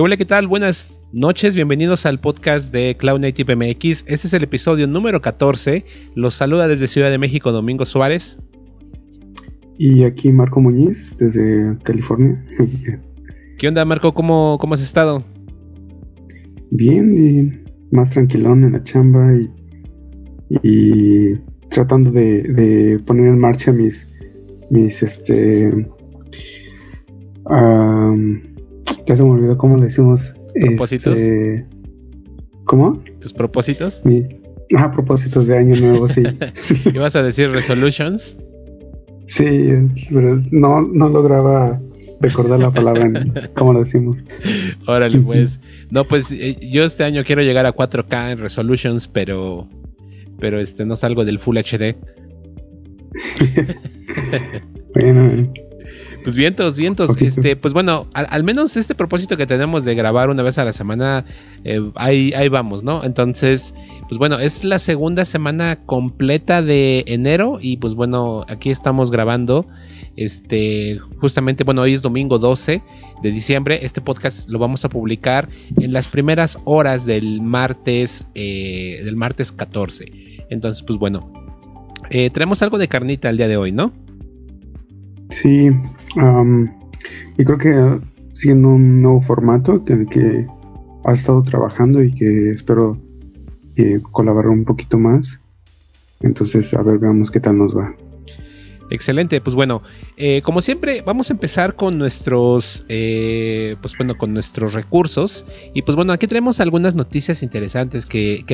hola, ¿qué tal? Buenas noches, bienvenidos al podcast de Cloud Native MX. Este es el episodio número 14. Los saluda desde Ciudad de México Domingo Suárez. Y aquí Marco Muñiz, desde California. ¿Qué onda, Marco? ¿Cómo, cómo has estado? Bien, y más tranquilón en la chamba y, tratando de, poner en marcha mis, mis este, ya se me olvidó cómo le decimos. ¿Propósitos? Este, ¿Cómo? ¿Tus propósitos? ah, propósitos de año nuevo, sí. ¿Ibas a decir resolutions? Sí, pero no, no lograba recordar la palabra en cómo lo decimos. Órale, pues. No, pues eh, yo este año quiero llegar a 4K en resolutions, pero pero este no salgo del Full HD. bueno, pues vientos, vientos. Este, pues bueno, al, menos este propósito que tenemos de grabar una vez a la semana, eh, ahí, ahí vamos, ¿no? Entonces, pues bueno, es la segunda semana completa de enero y pues bueno, aquí estamos grabando. Este, justamente, bueno, hoy es domingo 12 de diciembre. Este podcast lo vamos a publicar en las primeras horas del martes, eh, del martes 14. Entonces, pues bueno, eh, traemos algo de carnita el día de hoy, ¿no? Sí, y creo que siendo un nuevo formato que, que ha estado trabajando y que espero eh, colaborar un poquito más. Entonces, a ver, veamos qué tal nos va. Excelente, pues bueno, eh, como siempre vamos a empezar con nuestros, eh, pues bueno, con nuestros recursos. Y pues bueno, aquí tenemos algunas noticias interesantes que,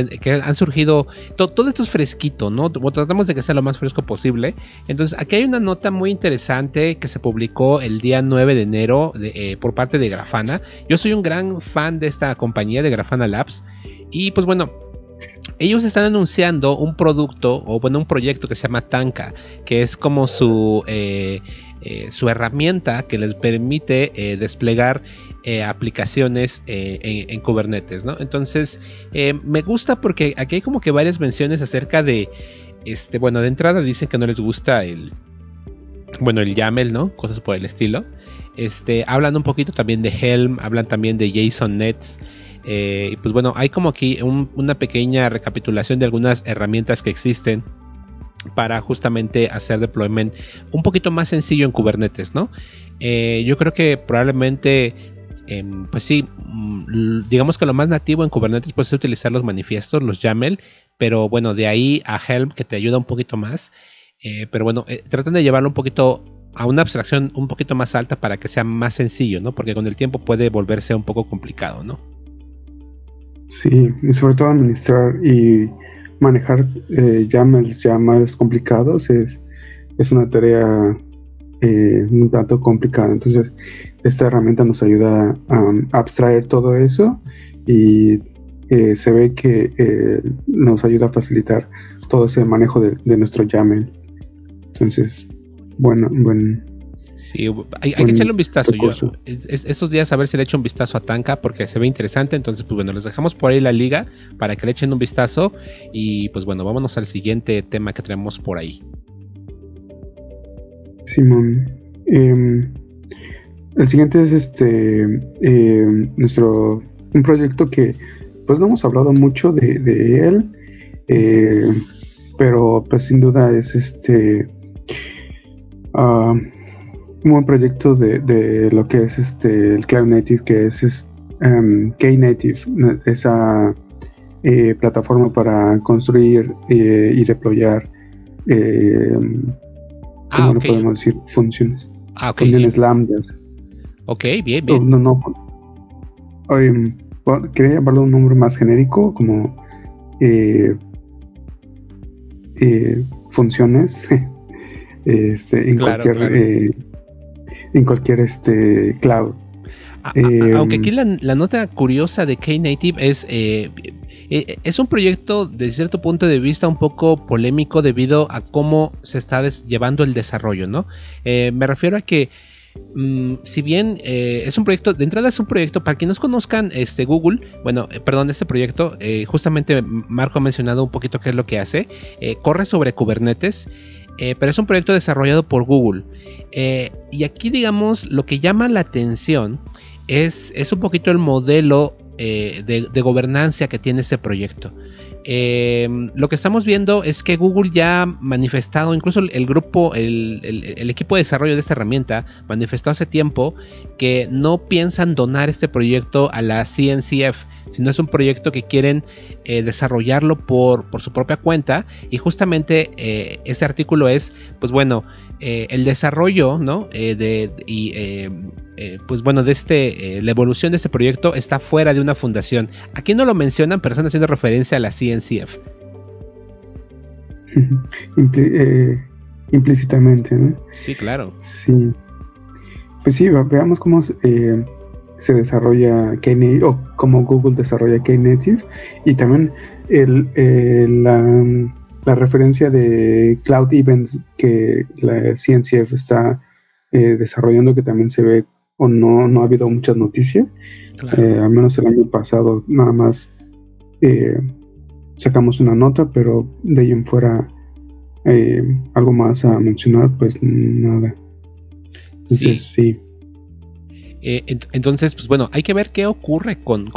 han surgido, todo esto es fresquito, ¿no? Tratamos de que sea lo más fresco posible, entonces aquí hay una nota muy interesante que se publicó el día 9 de enero eh, por parte de Grafana, yo soy un gran fan de esta compañía de Grafana Labs. Y pues bueno, ellos están anunciando un producto o bueno un proyecto que se llama Tanka que es como su eh, eh, su herramienta que les permite eh, desplegar aplicaciones en, Kubernetes ¿no? entonces me gusta porque aquí hay como que varias menciones acerca de este bueno de entrada dicen que no les gusta el bueno el YAML no cosas por el estilo este hablan un poquito también de Helm hablan también de JSON Nets eh, y pues bueno, hay como aquí una pequeña recapitulación de algunas herramientas que existen para justamente hacer deployment un poquito más sencillo en Kubernetes, ¿no? Eh, yo creo que probablemente, em, pues sí, mm, digamos que lo más nativo en Kubernetes puede ser utilizar los manifiestos, los YAML, pero bueno, de ahí a Helm que te ayuda un poquito más. Eh, pero bueno, tratan de llevarlo un poquito a una abstracción un poquito más alta para que sea más sencillo, ¿no? Porque con el tiempo puede volverse un poco complicado, ¿no? Sí, y sobre todo administrar y manejar eh, YAMLs ya más complicados es, es una tarea eh, un tanto complicada. Entonces, esta herramienta nos ayuda a, abstraer todo eso y eh, se ve que eh, nos ayuda a facilitar todo ese manejo de, de nuestro YAML. Entonces, bueno, bueno, Sí, hay, que echarle un vistazo. Yo, esos días a ver si le echo un vistazo a Tanka porque se ve interesante. Entonces, pues bueno, les dejamos por ahí la liga para que le echen un vistazo. Y pues bueno, vámonos al siguiente tema que tenemos por ahí. Simón. Em, el siguiente es este em, nuestro un proyecto que pues no hemos hablado mucho de, de él. Eh, pero pues sin duda es este. Ah, un buen proyecto de, lo que es este el Cloud Native, que es, um, Knative, esa eh, plataforma para construir eh, y deployar, eh, ah, podemos decir? Funciones. Ah, funciones lambdas. Ok, bien, bien. No, no. quería llamarlo un nombre más genérico, como funciones. este, en cualquier en cualquier este cloud. aunque aquí la, nota curiosa de Knative es eh, eh, es un proyecto de cierto punto de vista un poco polémico debido a cómo se está llevando el desarrollo, ¿no? Eh, me refiero a que mm, si bien es un proyecto, de entrada es un proyecto, para quienes conozcan este Google, bueno, perdón, este proyecto, justamente Marco ha mencionado un poquito qué es lo que hace, corre sobre Kubernetes, pero es un proyecto desarrollado por Google. Eh, y aquí, digamos, lo que llama la atención es, es un poquito el modelo eh, de, de, gobernanza que tiene ese proyecto. Eh, lo que estamos viendo es que Google ya ha manifestado, incluso el, grupo, el, equipo de desarrollo de esta herramienta manifestó hace tiempo que no piensan donar este proyecto a la CNCF, sino es un proyecto que quieren eh, desarrollarlo por, su propia cuenta y justamente eh, ese artículo es, pues bueno, el desarrollo, ¿no? de, y pues bueno, de este, la evolución de este proyecto está fuera de una fundación. Aquí no lo mencionan, pero están haciendo referencia a la CNCF CF eh, implícitamente, ¿no? Sí, claro. Sí. Pues sí, veamos cómo eh, se desarrolla Knative o cómo Google desarrolla Knative y también el, la, referencia de Cloud Events que la CNCF está eh, desarrollando que también se ve o no, no ha habido muchas noticias. al menos el año pasado nada más sacamos una nota, pero de ahí en fuera eh, algo más a mencionar, pues nada. Entonces, sí. Eh, entonces, pues bueno, hay que ver qué ocurre con,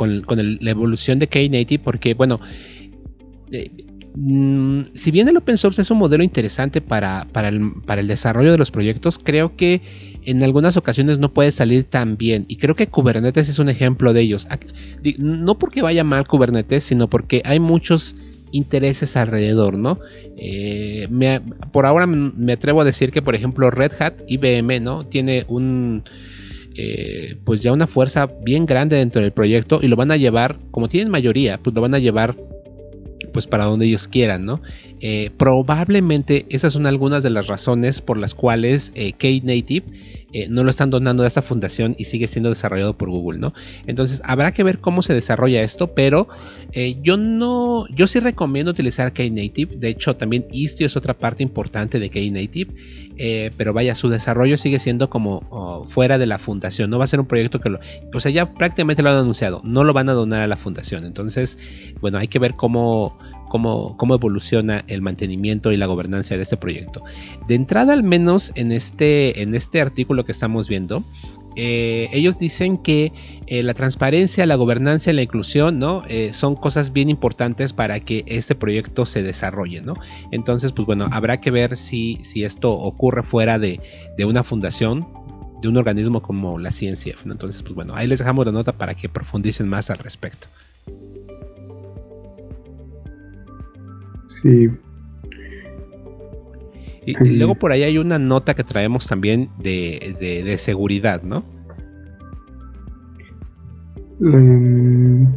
la evolución de Knative, porque bueno, eh, mm, si bien el open source es un modelo interesante para, el desarrollo de los proyectos, creo que en algunas ocasiones no puede salir tan bien. Y creo que Kubernetes es un ejemplo de ellos. No porque vaya mal Kubernetes, sino porque hay muchos intereses alrededor, ¿no? Eh, por ahora me atrevo a decir que, por ejemplo, Red Hat, IBM, ¿no? Tiene un... Eh, pues ya una fuerza bien grande dentro del proyecto y lo van a llevar, como tienen mayoría, pues lo van a llevar pues para donde ellos quieran, ¿no? Eh, probablemente esas son algunas de las razones por las cuales eh, Knative eh, no lo están donando a esta fundación y sigue siendo desarrollado por Google, ¿no? Entonces habrá que ver cómo se desarrolla esto, pero eh, yo no, yo sí recomiendo utilizar Knative. De hecho, también Istio es otra parte importante de Knative, eh, pero vaya, su desarrollo sigue siendo como oh, fuera de la fundación. No va a ser un proyecto que lo, o sea, ya prácticamente lo han anunciado, no lo van a donar a la fundación. Entonces, bueno, hay que ver cómo cómo, evoluciona el mantenimiento y la gobernanza de este proyecto. De entrada, al menos en este, este artículo que estamos viendo, eh, ellos dicen que eh, la transparencia, la gobernanza y la inclusión ¿no? Eh, son cosas bien importantes para que este proyecto se desarrolle. ¿no? Entonces, pues bueno, habrá que ver si, esto ocurre fuera de, una fundación, de un organismo como la ciencia. Entonces, pues bueno, ahí les dejamos la nota para que profundicen más al respecto. Sí. Y, luego por ahí hay una nota que traemos también de, seguridad, ¿no? Em,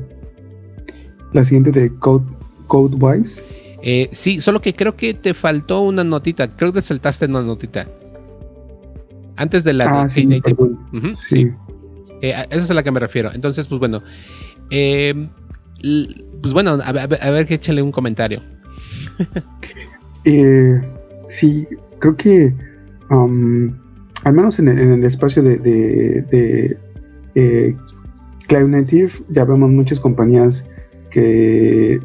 la, siguiente de Code, Codewise. Eh, sí, solo que creo que te faltó una notita. Creo que saltaste una notita. Antes de la ah, sí, sí. Eh, esa es a la que me refiero. Entonces, pues bueno. Eh, pues bueno, a, ver que échale un comentario. eh, sí, creo que al menos en el, espacio de, eh, Cloud Native ya vemos muchas compañías que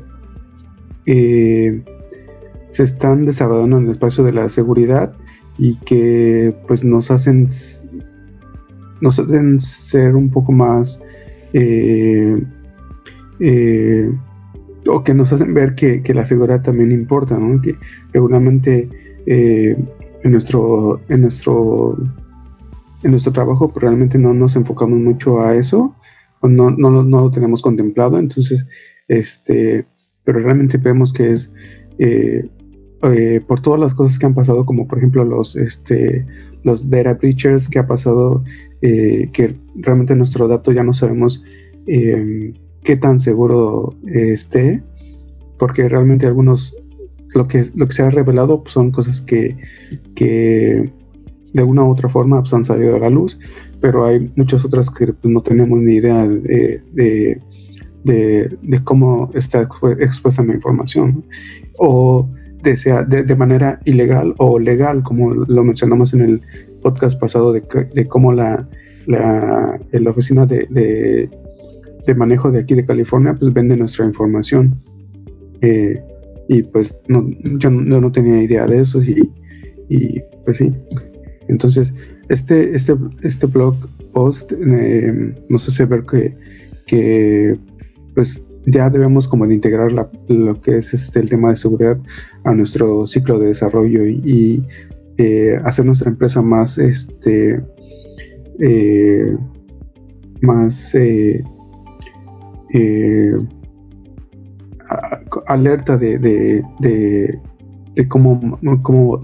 eh, se están desarrollando en el espacio de la seguridad y que pues nos hacen nos hacen ser un poco más eh, o que nos hacen ver que, la seguridad también importa, ¿no? que regularmente eh, en nuestro en nuestro en nuestro trabajo pues, realmente no nos enfocamos mucho a eso o no, no, lo tenemos contemplado entonces este pero realmente vemos que es eh, eh, por todas las cosas que han pasado como por ejemplo los este los data breachers que ha pasado que realmente nuestro dato ya no sabemos qué tan seguro esté, porque realmente algunos, lo que, lo que se ha revelado pues, son cosas que, que de una u otra forma pues, han salido a la luz, pero hay muchas otras que pues, no tenemos ni idea de, de, cómo está expuesta la información, o de, sea, de, manera ilegal o legal, como lo mencionamos en el podcast pasado, de, cómo la, la, la oficina de, de manejo de aquí de California, pues vende nuestra información. Eh, y pues no, yo, no tenía idea de eso y, y, pues sí. Entonces, este, este, este blog post eh, nos hace ver que, que pues ya debemos como de integrar lo que es este, el tema de seguridad a nuestro ciclo de desarrollo y, eh, hacer nuestra empresa más este más alerta de, de, cómo, cómo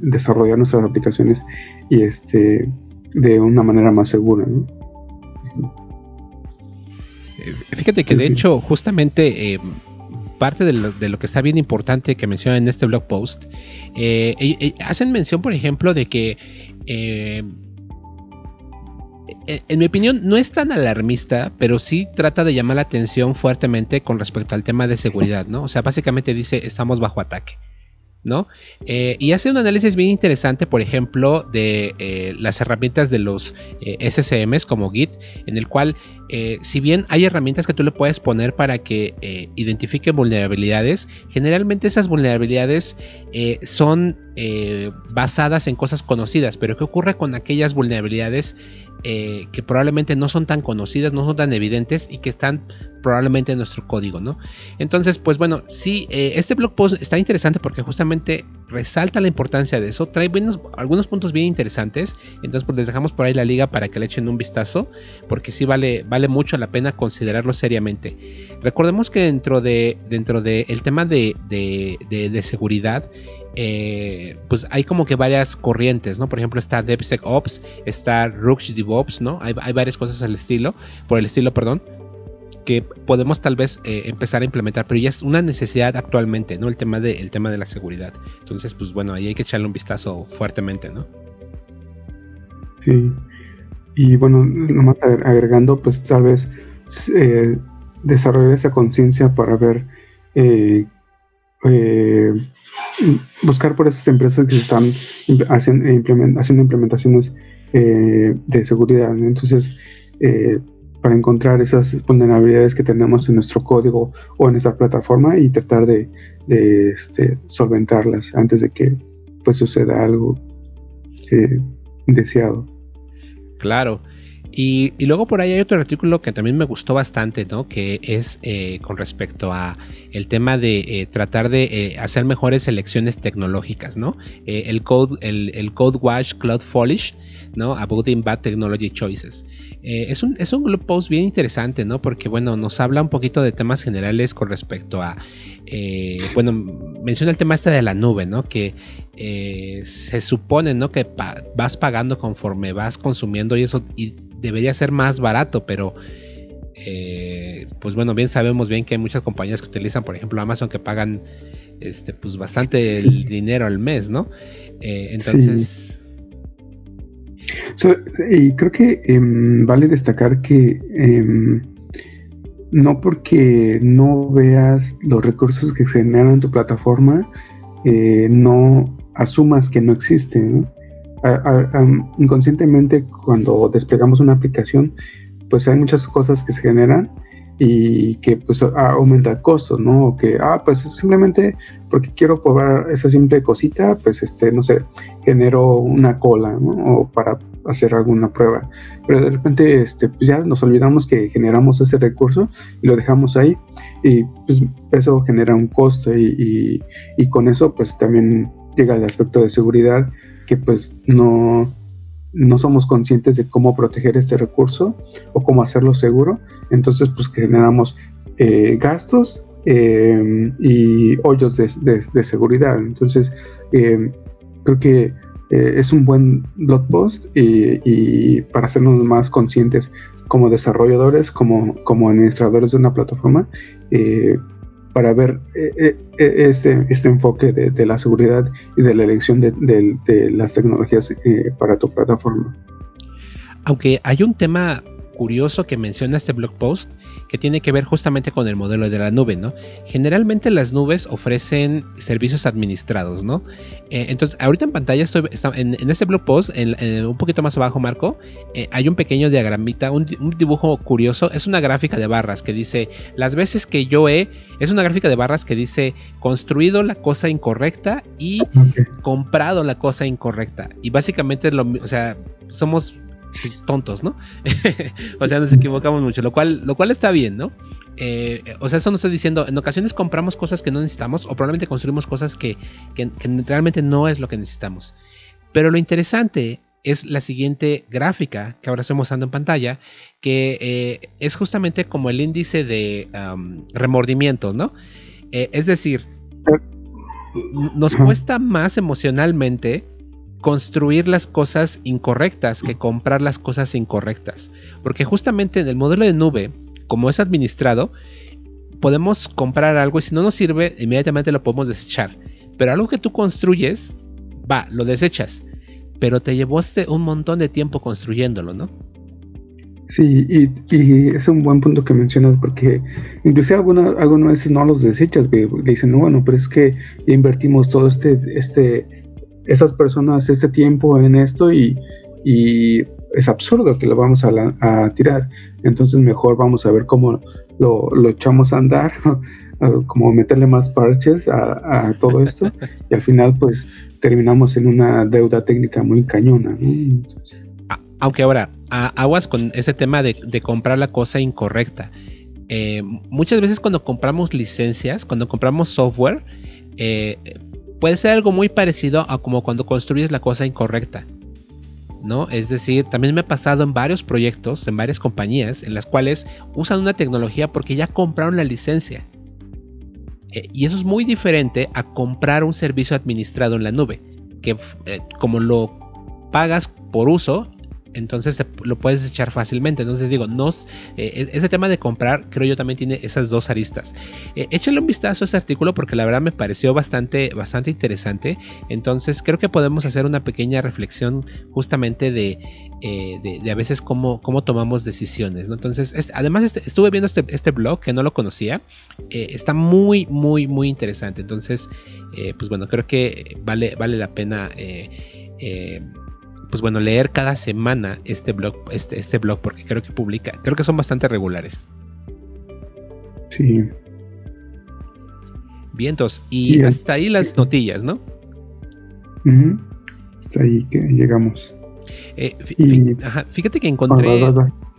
desarrollar nuestras aplicaciones y este de una manera más segura ¿no? Fíjate que de hecho, justamente eh, parte de lo, que está bien importante que menciona en este blog post, eh, eh, hacen mención, por ejemplo, de que en mi opinión, no es tan alarmista, pero sí trata de llamar la atención fuertemente con respecto al tema de seguridad, ¿no? O sea, básicamente dice, estamos bajo ataque. ¿no? Eh, y hace un análisis bien interesante, por ejemplo, de eh, las herramientas de los eh, SCMs como Git, en el cual, si bien hay herramientas que tú le puedes poner para que identifique vulnerabilidades, generalmente esas vulnerabilidades son basadas en cosas conocidas, pero ¿qué ocurre con aquellas vulnerabilidades que probablemente no son tan conocidas, no son tan evidentes y que están probablemente en nuestro código, ¿no? Entonces, pues bueno, sí, eh, este blog post está interesante porque justamente resalta la importancia de eso, trae algunos puntos bien interesantes, entonces pues les dejamos por ahí la liga para que le echen un vistazo, porque sí vale, vale mucho la pena considerarlo seriamente. Recordemos que dentro de dentro de el tema de, de, seguridad, eh, pues hay como que varias corrientes, ¿no? Por ejemplo, está DevSecOps, está Rooks DevOps, ¿no? Hay, hay, varias cosas al estilo, por el estilo, perdón que podemos tal vez eh, empezar a implementar, pero ya es una necesidad actualmente, ¿no? El tema de, el tema de la seguridad. Entonces, pues bueno, ahí hay que echarle un vistazo fuertemente, ¿no? Sí. Y bueno, nomás agregando, pues tal vez eh, desarrollar esa conciencia para ver, eh, buscar por esas empresas que están haciendo, haciendo implementaciones de seguridad. Entonces, para encontrar esas vulnerabilidades que tenemos en nuestro código o en nuestra plataforma y tratar de, este, solventarlas antes de que pues suceda algo eh, deseado. Claro. Y, luego por ahí hay otro artículo que también me gustó bastante, ¿no? Que es eh, con respecto a el tema de eh, tratar de hacer mejores selecciones tecnológicas, ¿no? el code, el, el Code Watch Cloud Polish, ¿no? About Bad Technology Choices. Eh, es, un, es un post bien interesante, ¿no? Porque, bueno, nos habla un poquito de temas generales con respecto a, eh, bueno, menciona el tema este de la nube, ¿no? Que eh, se supone, ¿no? Que vas pagando conforme vas consumiendo y eso y debería ser más barato, pero... pues bueno, bien sabemos bien que hay muchas compañías que utilizan, por ejemplo, Amazon que pagan este, pues bastante el dinero al mes, ¿no? entonces, y creo que em, vale destacar que em, no porque no veas los recursos que se generan en tu plataforma, eh, no asumas que no existen. Inconscientemente, cuando desplegamos una aplicación, pues hay muchas cosas que se generan y que pues aumenta el costo, ¿no? O que, ah, pues simplemente porque quiero probar esa simple cosita, pues este, no sé, genero una cola, ¿no? O para hacer alguna prueba. Pero de repente, este, pues ya nos olvidamos que generamos ese recurso y lo dejamos ahí y pues eso genera un costo y, y con eso pues también llega el aspecto de seguridad que pues no no somos conscientes de cómo proteger este recurso o cómo hacerlo seguro, entonces pues generamos eh, gastos eh, y hoyos de, seguridad. Entonces eh, creo que es un buen blog post y, para hacernos más conscientes como desarrolladores, como, como administradores de una plataforma, para ver eh, eh, eh, este, este enfoque de, la seguridad y de la elección de, las tecnologías para tu plataforma. Aunque hay un tema curioso que menciona este blog post que tiene que ver justamente con el modelo de la nube, ¿no? Generalmente las nubes ofrecen servicios administrados, ¿no? Eh, entonces, ahorita en pantalla estoy, en, este blog post, un poquito más abajo, Marco, eh, hay un pequeño diagramita, un, dibujo curioso, es una gráfica de barras que dice, las veces que yo he, es una gráfica de barras que dice, construido la cosa incorrecta y comprado la cosa incorrecta. Y básicamente, lo, o sea, somos tontos, ¿no? o sea, nos equivocamos mucho, lo cual, lo cual está bien, ¿no? Eh, o sea, eso nos está diciendo, en ocasiones compramos cosas que no necesitamos o probablemente construimos cosas que, realmente no es lo que necesitamos. Pero lo interesante es la siguiente gráfica que ahora estoy mostrando en pantalla, que eh, es justamente como el índice de remordimiento, ¿no? Eh, es decir, nos cuesta más emocionalmente construir las cosas incorrectas que comprar las cosas incorrectas. Porque justamente en el modelo de nube, como es administrado, podemos comprar algo y si no nos sirve, inmediatamente lo podemos desechar. Pero algo que tú construyes, va, lo desechas. Pero te llevó este un montón de tiempo construyéndolo, ¿no? Sí, y, es un buen punto que mencionas porque inclusive algunas, algunas veces no los desechas, dicen, no, bueno, pero es que invertimos todo este, este, esas personas este tiempo en esto y, es absurdo que lo vamos a, tirar. Entonces mejor vamos a ver cómo lo, echamos a andar, como meterle más parches a, todo esto y al final pues terminamos en una deuda técnica muy cañona. Aunque ahora, aguas con ese tema de, comprar la cosa incorrecta. Eh, muchas veces cuando compramos licencias, cuando compramos software, eh, puede ser algo muy parecido a como cuando construyes la cosa incorrecta. ¿no? Es decir, también me ha pasado en varios proyectos, en varias compañías, en las cuales usan una tecnología porque ya compraron la licencia. Eh, y eso es muy diferente a comprar un servicio administrado en la nube, que como lo pagas por uso, entonces lo puedes echar fácilmente. Entonces digo, eh, e-, ese tema de comprar creo yo también tiene esas dos aristas. Eh, échale un vistazo a ese artículo porque la verdad me pareció bastante, bastante interesante. Entonces creo que podemos hacer una pequeña reflexión justamente de, eh, de, a veces cómo, cómo, tomamos decisiones. Entonces, además este, estuve viendo este, este, blog que no lo conocía. está muy, muy, muy interesante. Entonces, pues bueno, creo que vale, vale la pena pues bueno, leer cada semana este blog, este, este blog, porque creo que publica, creo que son bastante regulares. Sí. Vientos, y hasta ahí las notillas, ¿no? Hasta ahí que llegamos. Eh, fíjate que encontré,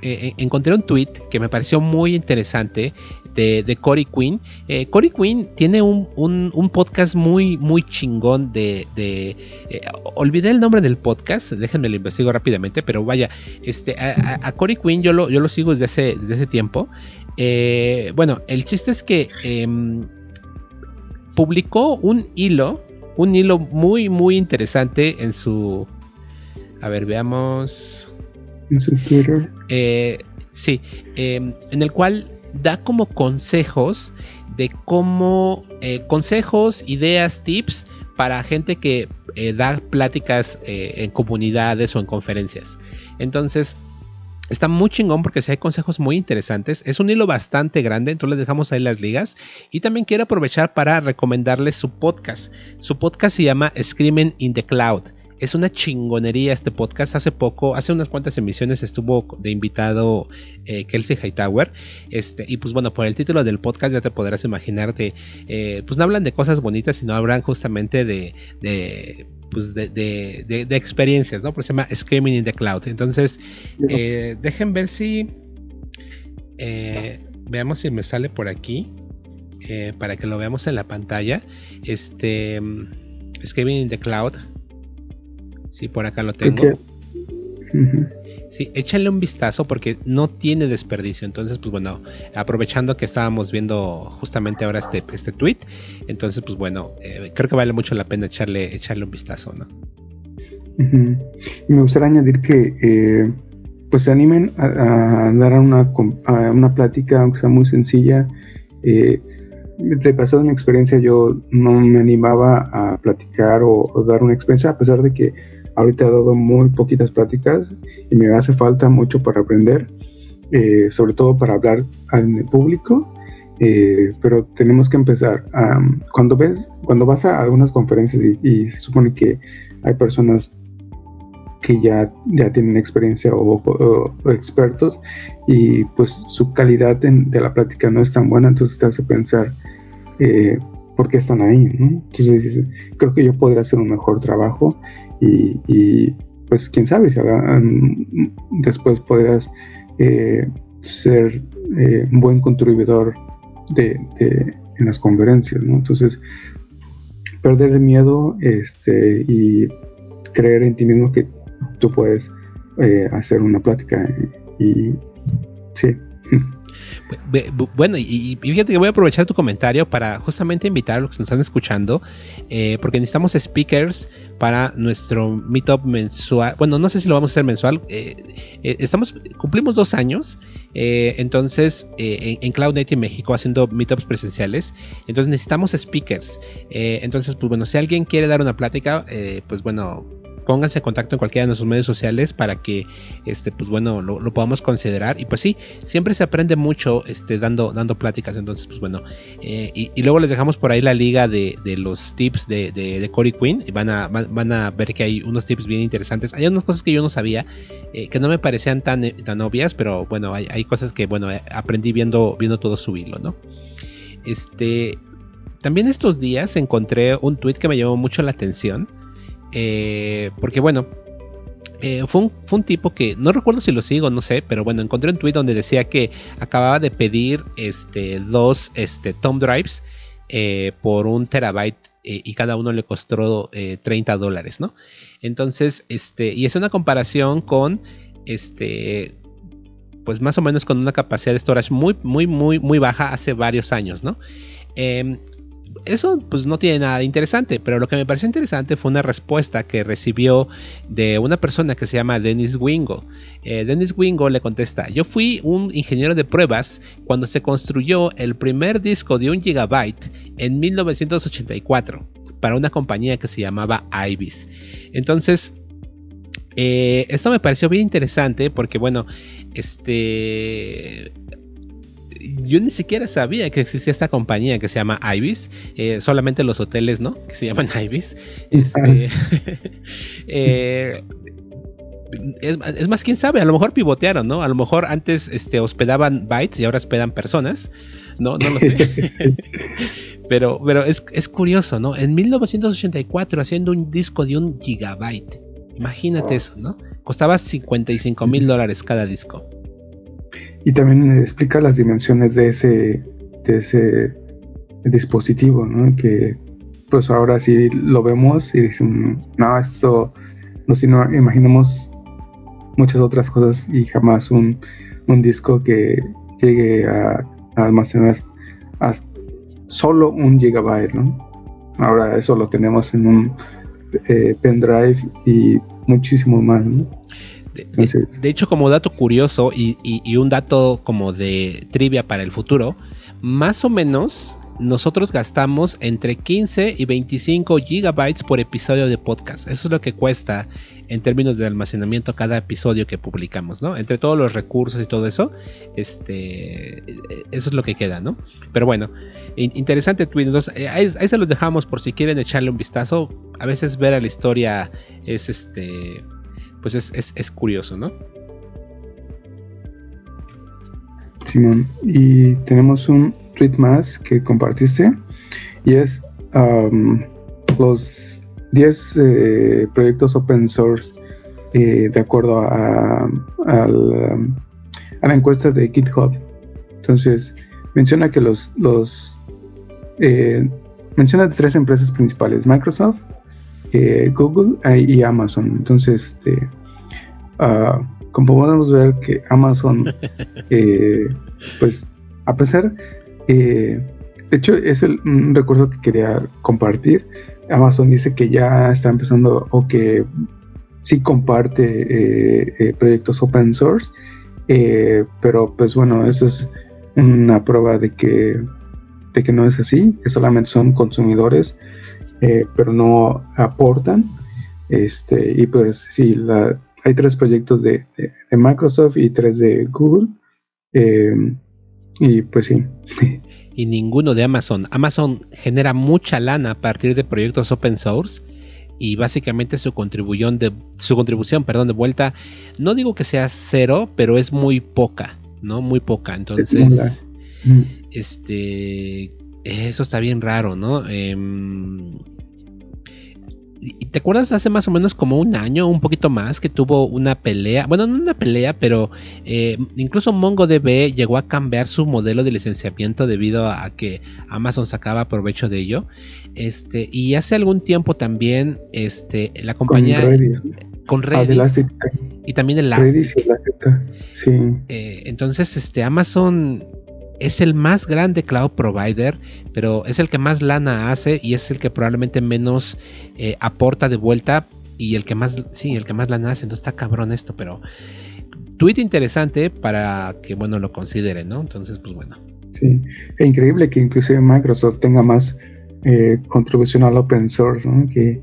eh, eh, encontré un tweet que me pareció muy interesante de, de Cory Quinn. Eh, Cory Quinn tiene un, podcast muy, muy chingón de... de olvidé el nombre del podcast, déjenme lo investigo rápidamente, pero vaya, este, a, Cory Quinn yo lo, yo lo sigo desde ese, desde ese tiempo. Bueno, el chiste es que em, publicó un hilo, un hilo muy, muy interesante en su... A ver, veamos. En su Twitter. sí, em, en el cual da como consejos de cómo, eh, consejos, ideas, tips para gente que eh, da pláticas eh, en comunidades o en conferencias. Entonces, Está muy chingón porque si hay consejos muy interesantes. Es un hilo bastante grande, entonces les dejamos ahí las ligas. Y también quiero aprovechar para recomendarles su podcast. Su podcast se llama Screaming in the Cloud. Es una chingonería este podcast. Hace poco, hace unas cuantas emisiones estuvo de invitado eh, Kelsey Hightower. Este, y pues bueno, por el título del podcast ya te podrás imaginar de, eh, pues no hablan de cosas bonitas, sino hablan justamente de, de pues de, de, de, experiencias, ¿no? Porque se llama Screaming in the Cloud. Entonces, eh, dejen ver si, veamos si me sale por aquí, para que lo veamos en la pantalla. Este, Screaming in the Cloud Sí, por acá lo tengo. Sí, échale un vistazo porque no tiene desperdicio. Entonces, pues bueno, aprovechando que estábamos viendo justamente ahora este, este tweet, entonces, pues bueno, eh, creo que vale mucho la pena echarle, echarle un vistazo, ¿no? Me gustaría añadir que eh, pues se animen a, dar una, una plática, aunque sea muy sencilla. Eh, de pasado mi experiencia, yo no me animaba a platicar o dar una experiencia, a pesar de que Ahorita he dado muy poquitas pláticas y me hace falta mucho para aprender, eh, sobre todo para hablar al público. Eh, pero tenemos que empezar. cuando ves, cuando vas a algunas conferencias y, se supone que hay personas que ya, ya tienen experiencia o, expertos y pues su calidad de la plática no es tan buena, entonces te hace pensar eh, por qué están ahí, Entonces creo que yo podría hacer un mejor trabajo y, pues quién sabe, después podrás eh, ser eh, un buen contribuidor de, en las conferencias, ¿no? Entonces, perder el miedo este, y creer en ti mismo que tú puedes eh, hacer una plática y sí. Bueno, y, fíjate que voy a aprovechar tu comentario para justamente invitar a los que nos están escuchando, eh, porque necesitamos speakers para nuestro meetup mensual. Bueno, no sé si lo vamos a hacer mensual. Eh, eh, estamos cumplimos dos años, entonces en, en, Cloud Native México haciendo meetups presenciales. Entonces necesitamos speakers. entonces, pues bueno, si alguien quiere dar una plática, pues bueno, pónganse en contacto en cualquiera de nuestros medios sociales para que este pues bueno lo, podamos considerar. Y pues sí siempre se aprende mucho este dando dando pláticas. Entonces pues bueno eh, y, luego les dejamos por ahí la liga de, los tips de, de, Cory Quinn. Y van a van, a ver que hay unos tips bien interesantes. Hay unas cosas que yo no sabía eh, que no me parecían tan, tan obvias pero bueno hay, cosas que bueno aprendí viendo viendo todo su no este también estos días encontré un tweet que me llamó mucho la atención eh, porque bueno, eh, fue, un, tipo que no recuerdo si lo sigo, no sé, pero bueno, encontré un tweet donde decía que acababa de pedir este, dos este, Tom Drives eh, por un terabyte y cada uno le costó 30 dólares, ¿no? Entonces, este, y es una comparación con este, pues más o menos con una capacidad de storage muy, muy, muy, muy baja hace varios años, ¿no? Em, eso pues no tiene nada de interesante, pero lo que me pareció interesante fue una respuesta que recibió de una persona que se llama Dennis Wingo. Eh, Dennis Wingo le contesta, yo fui un ingeniero de pruebas cuando se construyó el primer disco de un gigabyte en 1984 para una compañía que se llamaba Ibis. Entonces, eh, esto me pareció bien interesante porque bueno, este yo ni siquiera sabía que existía esta compañía que se llama Ibis, eh, solamente los hoteles, ¿no? Que se llaman Ibis. Este, eh, es, más, quién sabe, a lo mejor pivotearon, ¿no? A lo mejor antes este, hospedaban bytes y ahora hospedan personas, ¿no? No lo sé. pero pero es, es curioso, ¿no? En 1984 haciendo un disco de un gigabyte. Imagínate eso, ¿no? Costaba 55 mil dólares cada disco y también explica las dimensiones de ese, de ese dispositivo, ¿no? Que pues ahora sí lo vemos y decimos, no, esto, no si no imaginamos muchas otras cosas y jamás un, disco que llegue a, almacenar solo un gigabyte, ¿no? Ahora eso lo tenemos en un eh, pendrive y muchísimo más, ¿no? De, hecho, como dato curioso y, un dato como de trivia para el futuro, más o menos nosotros gastamos entre 15 y 25 gigabytes por episodio de podcast. Eso es lo que cuesta en términos de almacenamiento cada episodio que publicamos, ¿no? Entre todos los recursos y todo eso, este, eso es lo que queda, ¿no? Pero bueno, interesante tweet. Eh, ahí, ahí, se los dejamos por si quieren echarle un vistazo. A veces ver a la historia es este pues es, curioso, ¿no? Simón, y tenemos un tweet más que compartiste y es los 10 eh, proyectos open source eh, de acuerdo a, la encuesta de GitHub. Entonces, menciona que los, los eh, menciona tres empresas principales, Microsoft, Google y Amazon. Entonces, este, uh, como podemos ver que Amazon, eh, pues a pesar, eh, de hecho es el, un recuerdo que quería compartir. Amazon dice que ya está empezando o que sí comparte proyectos open source, pero pues bueno, eso es una prueba de que, de que no es así, que solamente son consumidores eh, pero no aportan. Este, y pues sí, hay tres proyectos de, Microsoft y tres de Google. Em, y pues sí. Y ninguno de Amazon. Amazon genera mucha lana a partir de proyectos open source y básicamente su contribución de su contribución, perdón, de vuelta, no digo que sea cero, pero es muy poca, ¿no? Muy poca. Entonces, este eso está bien raro, ¿no? Em, ¿Te acuerdas hace más o menos como un año, un poquito más, que tuvo una pelea? Bueno, no una pelea, pero eh, incluso MongoDB llegó a cambiar su modelo de licenciamiento debido a que Amazon sacaba provecho de ello. Este, y hace algún tiempo también este, la compañía... Con Redis. Ah, y también el Redis sí. Eh, entonces, este, Amazon es el más grande cloud provider, pero es el que más lana hace y es el que probablemente menos eh, aporta de vuelta y el que más, sí, el que más lana hace. Entonces está cabrón esto, pero tweet interesante para que, bueno, lo consideren, ¿no? Entonces, pues bueno. Sí, es increíble que inclusive Microsoft tenga más eh, contribución al open source, ¿no? Que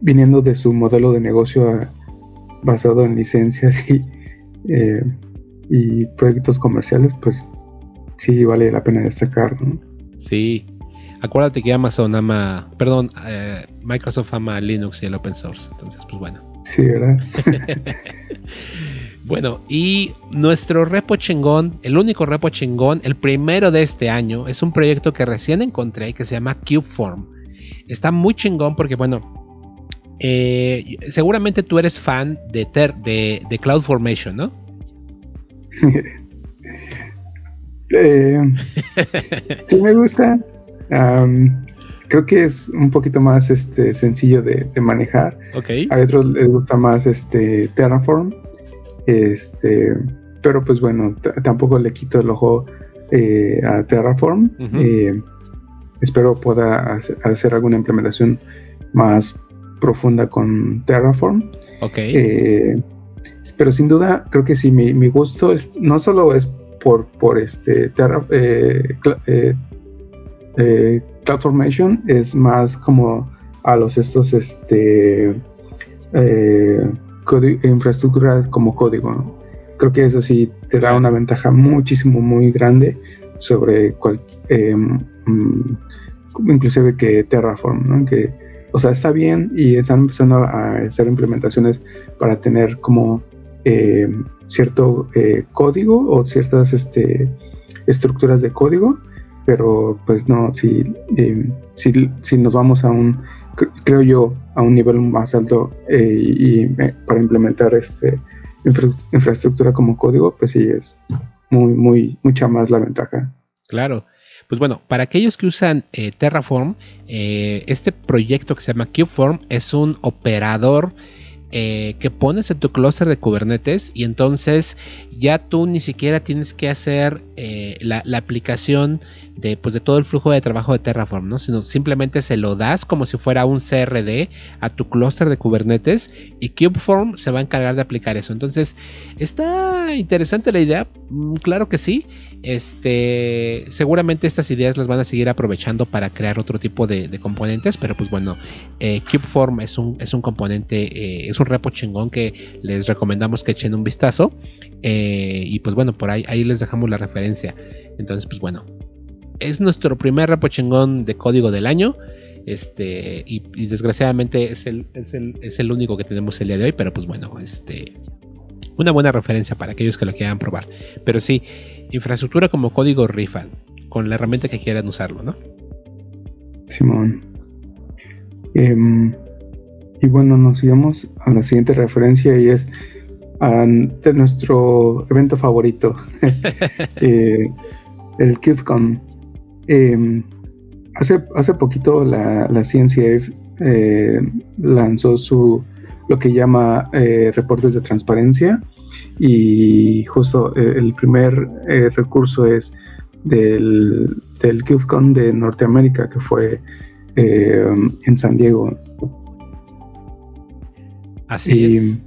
viniendo de su modelo de negocio basado en licencias y eh, y proyectos comerciales, pues sí vale la pena destacar. ¿no? Sí, acuérdate que Amazon ama, perdón, eh, Microsoft ama Linux y el open source, entonces pues bueno. Sí, ¿verdad? bueno, y nuestro repo chingón, el único repo chingón, el primero de este año, es un proyecto que recién encontré que se llama Cubeform. Está muy chingón porque, bueno, eh, seguramente tú eres fan de, ter de, de CloudFormation, ¿no? Eh, sí me gusta. creo que es un poquito más este sencillo de, manejar. Okay. A otros les gusta más este Terraform. Este, pero pues bueno, tampoco le quito el ojo eh, a Terraform. Eh, espero pueda hacer, alguna implementación más profunda con Terraform. Ok pero sin duda creo que sí, mi, mi gusto es, no solo es por, por este eh, eh, eh, CloudFormation, es más como a los estos este infraestructuras como código. Creo que eso sí te da una ventaja muchísimo muy grande sobre cualquier mm, inclusive que Terraform, que o sea, está bien y están empezando a hacer implementaciones para tener como eh, cierto eh, código o ciertas este, estructuras de código, pero pues no, si, eh, si, nos vamos a un, creo yo, a un nivel más alto y, para implementar este infraestructura como código, pues sí es muy, muy, mucha más la ventaja. Claro. Pues bueno, para aquellos que usan Terraform, este proyecto que se llama Cubeform es un operador eh, que pones en tu clúster de Kubernetes y entonces ya tú ni siquiera tienes que hacer eh, la, aplicación de, pues, de todo el flujo de trabajo de Terraform, ¿no? sino simplemente se lo das como si fuera un CRD a tu clúster de Kubernetes y Kubeform se va a encargar de aplicar eso. Entonces, está interesante la idea, mm, claro que sí. Este, seguramente estas ideas las van a seguir aprovechando para crear otro tipo de, componentes, pero pues bueno, eh, Kubeform es un, es un componente, es un repo chingón que les recomendamos que echen un vistazo. Eh, y pues bueno, por ahí, ahí les dejamos la referencia. Entonces, pues bueno, es nuestro primer repo chingón de código del año. Este, y, desgraciadamente es el, es, el, único que tenemos el día de hoy, pero pues bueno, este, una buena referencia para aquellos que lo quieran probar. Pero sí, infraestructura como código rifan, con la herramienta que quieran usarlo, ¿no? Simón. Em, y bueno, nos sigamos a la siguiente referencia y es de nuestro evento favorito, eh, el KidCon. Em, hace, hace poquito la, la CNCF eh, lanzó su lo que llama eh, reportes de transparencia y justo el primer recurso es del, del KidCon de Norteamérica que fue en San Diego. Así es.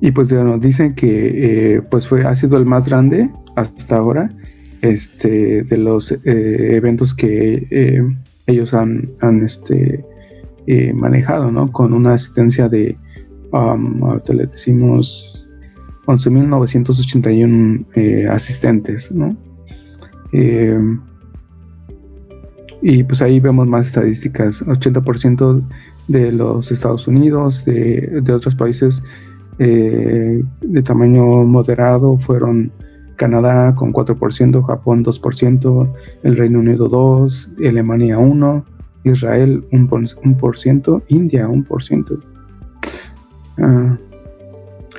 Y pues nos dicen que eh, pues fue, ha sido el más grande hasta ahora este, de los eh, eventos que eh, ellos han, han este, manejado, ¿no? Con una asistencia de, um, ahorita le decimos, 11.981 asistentes, ¿no? Y pues ahí vemos más estadísticas, 80% de los Estados Unidos, de, de otros países eh, de tamaño moderado fueron Canadá con 4%, Japón 2%, el Reino Unido 2%, Alemania 1%, Israel 1%, India 1%. Ah,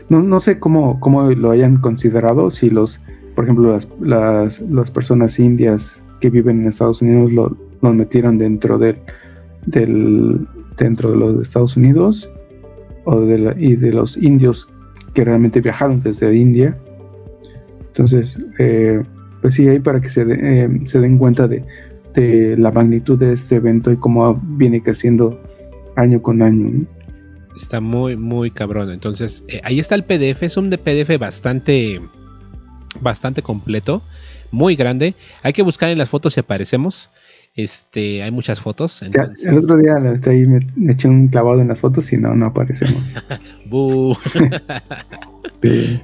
no, no, sé cómo, cómo lo hayan considerado, si los, por ejemplo, las, las, las personas indias que viven en Estados Unidos lo, los metieron dentro del, del, dentro de los Estados Unidos o de y de los indios que realmente viajaron desde India. Entonces, eh, pues sí, hay para que se, eh, se den cuenta de, de, la magnitud de este evento y cómo viene creciendo año con año. Está muy, muy cabrón. Entonces, eh, ahí está el PDF. Es un PDF bastante, bastante completo, muy grande. Hay que buscar en las fotos si aparecemos. Este, hay muchas fotos. el otro día ahí me, eché un clavado en las fotos y no, no aparecemos.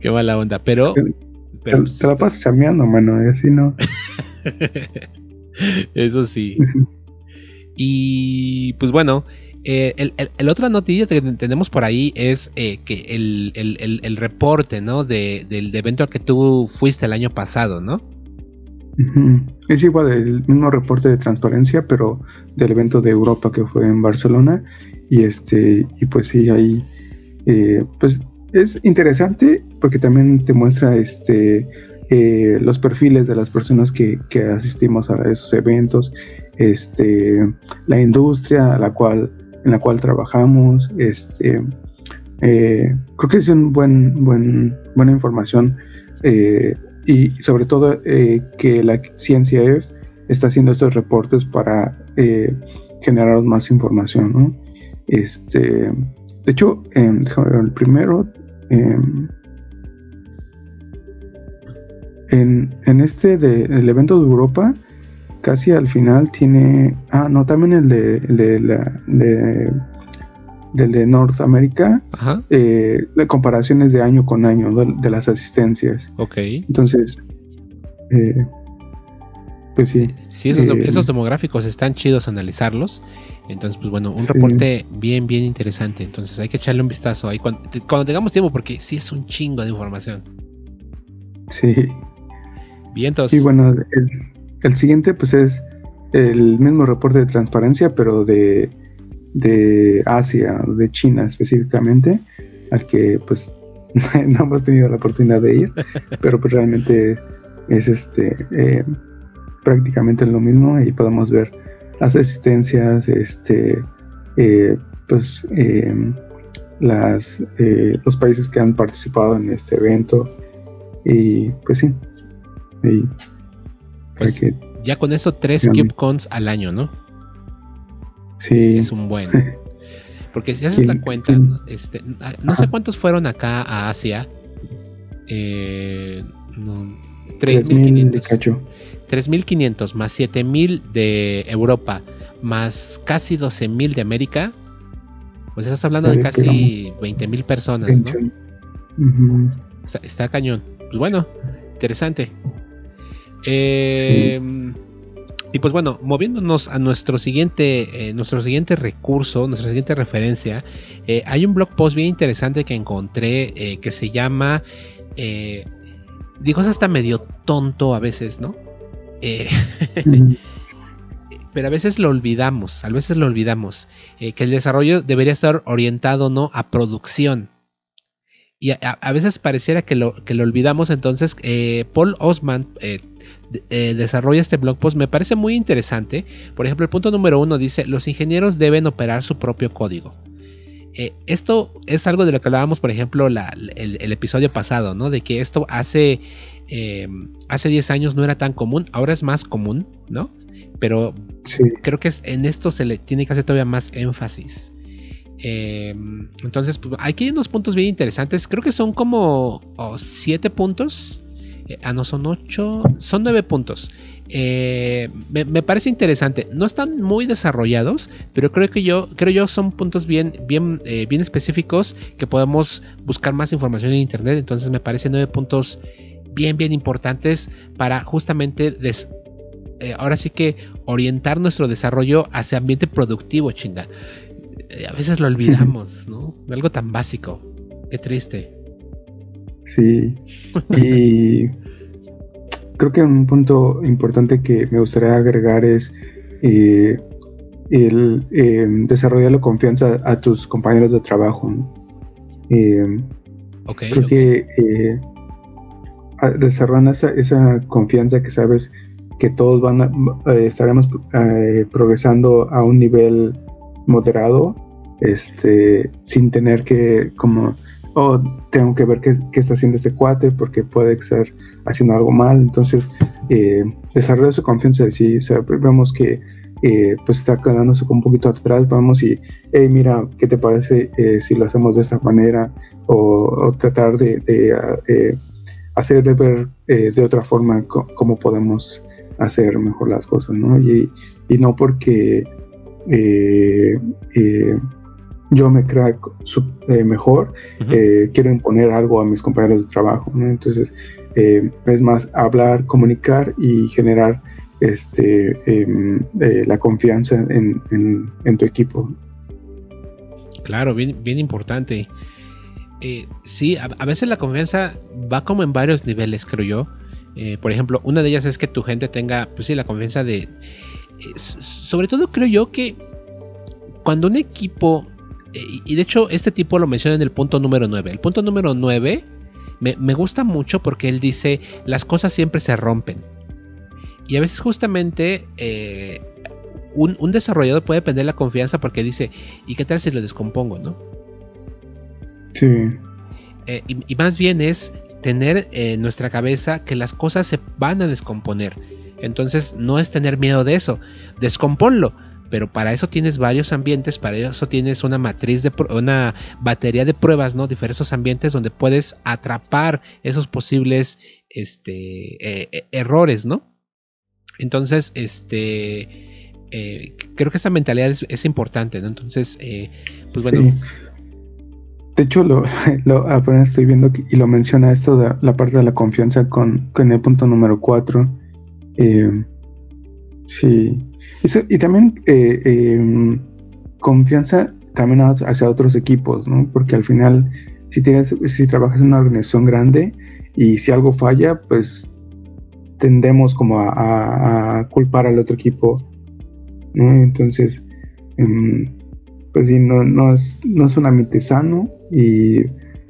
Qué mala onda, pero. te, pues, la pasas chameando, mano, y así no. Eso sí. y pues bueno, eh, el, otra noticia que tenemos por ahí es eh, que el, reporte, ¿no? De, del evento al que tú fuiste el año pasado, ¿no? Es igual el mismo reporte de transparencia, pero del evento de Europa que fue en Barcelona. Y este, y pues sí, ahí eh, pues es interesante porque también te muestra este eh, los perfiles de las personas que, asistimos a esos eventos, este, la industria a la cual, en la cual trabajamos, este, eh, creo que es un buen, buen, buena información y sobre todo eh, que la ciencia está haciendo estos reportes para eh, generar más información. Este, de hecho, el primero, em, en, en, este del evento de Europa, casi al final tiene, ah, no, también el de, de la, de del de Norteamérica, eh, de comparaciones de año con año de, las asistencias. Ok. Entonces, eh, pues sí. Sí, esos, eh, esos, demográficos están chidos analizarlos. Entonces, pues bueno, un reporte bien, bien interesante. Entonces hay que echarle un vistazo ahí cuando, tengamos tiempo, porque sí es un chingo de información. Sí. Bien, entonces. Y bueno, el, el siguiente, pues es el mismo reporte de transparencia, pero de de Asia, de China específicamente, al que pues no hemos tenido la oportunidad de ir, pero pues realmente es este eh, prácticamente lo mismo y podemos ver las asistencias, este eh, pues eh, las los países que han participado en este evento y pues sí pues ya con eso tres CubeCons al año, ¿no? Sí. Es un buen. Porque si haces la cuenta, este, ah, no sé cuántos fueron acá a Asia. Eh, no, 3.500. 3.500 más 7.000 de Europa más casi 12.000 de América. Pues estás hablando de casi 20.000 personas, ¿no? está, cañón. Pues bueno, interesante. Eh, y pues bueno, moviéndonos a nuestro siguiente, eh, nuestro siguiente recurso, nuestra siguiente referencia, eh, hay un blog post bien interesante que encontré eh, que se llama, digo, es hasta medio tonto a veces, ¿no? pero a veces lo olvidamos, a veces lo olvidamos, que el desarrollo debería estar orientado, ¿no? A producción. Y a, veces pareciera que lo, que lo olvidamos, entonces Paul Osman eh, desarrolla este blog post me parece muy interesante. Por ejemplo, el punto número uno dice, los ingenieros deben operar su propio código. Eh, esto es algo de lo que hablábamos, por ejemplo, el, episodio pasado, ¿no? De que esto hace, em, hace 10 años no era tan común, ahora es más común, ¿no? Pero creo que en esto se le tiene que hacer todavía más énfasis. Em, entonces, pues, aquí hay unos puntos bien interesantes. Creo que son como 7 puntos eh, ah, no, son 8. Son 9 puntos. Eh, me, parece interesante. No están muy desarrollados, pero creo que yo, creo yo son puntos bien, bien, eh, bien específicos que podemos buscar más información en internet. Entonces me parecen 9 puntos bien, bien importantes para justamente ahora sí que orientar nuestro desarrollo hacia ambiente productivo, chinga. a veces lo olvidamos, ¿no? Algo tan básico. Qué triste. Sí. y creo que un punto importante que me gustaría agregar es eh, el eh, desarrollar la confianza a tus compañeros de trabajo. Eh, creo que eh, desarrollar esa, esa, confianza que sabes que todos van a, estaremos progresando a un nivel moderado, este, sin tener que como oh, tengo que ver qué, está haciendo este cuate porque puede estar haciendo algo mal. Entonces, eh, desarrollar su confianza. Si vemos que eh, pues está quedándose un poquito atrás, vamos y, hey, mira, ¿qué te parece eh, si lo hacemos de esta manera? O, tratar de, de eh, hacer ver de otra forma cómo podemos hacer mejor las cosas, ¿no? Y, y no porque yo me crea mejor, quiero imponer algo a mis compañeros de trabajo, ¿no? Entonces, es más hablar, comunicar y generar este, em, eh, la confianza en, tu equipo. Claro, bien, bien importante. Eh, sí, a, veces la confianza va como en varios niveles, creo yo. Eh, por ejemplo, una de ellas es que tu gente tenga, pues sí, la confianza de... sobre todo creo yo que cuando un equipo, y de hecho este tipo lo menciona en el punto número 9, el punto número 9 me, me gusta mucho porque él dice, las cosas siempre se rompen. Y a veces justamente eh, un, desarrollador puede perder la confianza porque dice, ¿y qué tal si lo descompongo, no? Sí. Eh, y, más bien es tener en nuestra cabeza que las cosas se van a descomponer. Entonces no es tener miedo de eso, descomponlo. Pero para eso tienes varios ambientes, para eso tienes una matriz de una batería de pruebas, ¿no? Diversos ambientes donde puedes atrapar esos posibles este, eh, errores, ¿no? Entonces, este, eh, creo que esa mentalidad es, importante, ¿no? Entonces, eh, pues bueno. De hecho, lo, apenas estoy viendo y lo menciona esto la parte de la confianza con, el punto número 4. Eh, y también em, confianza también hacia otros equipos, ¿no? Porque al final, si tienes, si trabajas en una organización grande y si algo falla, pues tendemos como a, culpar al otro equipo, Entonces, em, pues sí, no, no, es, no es un ambiente sano y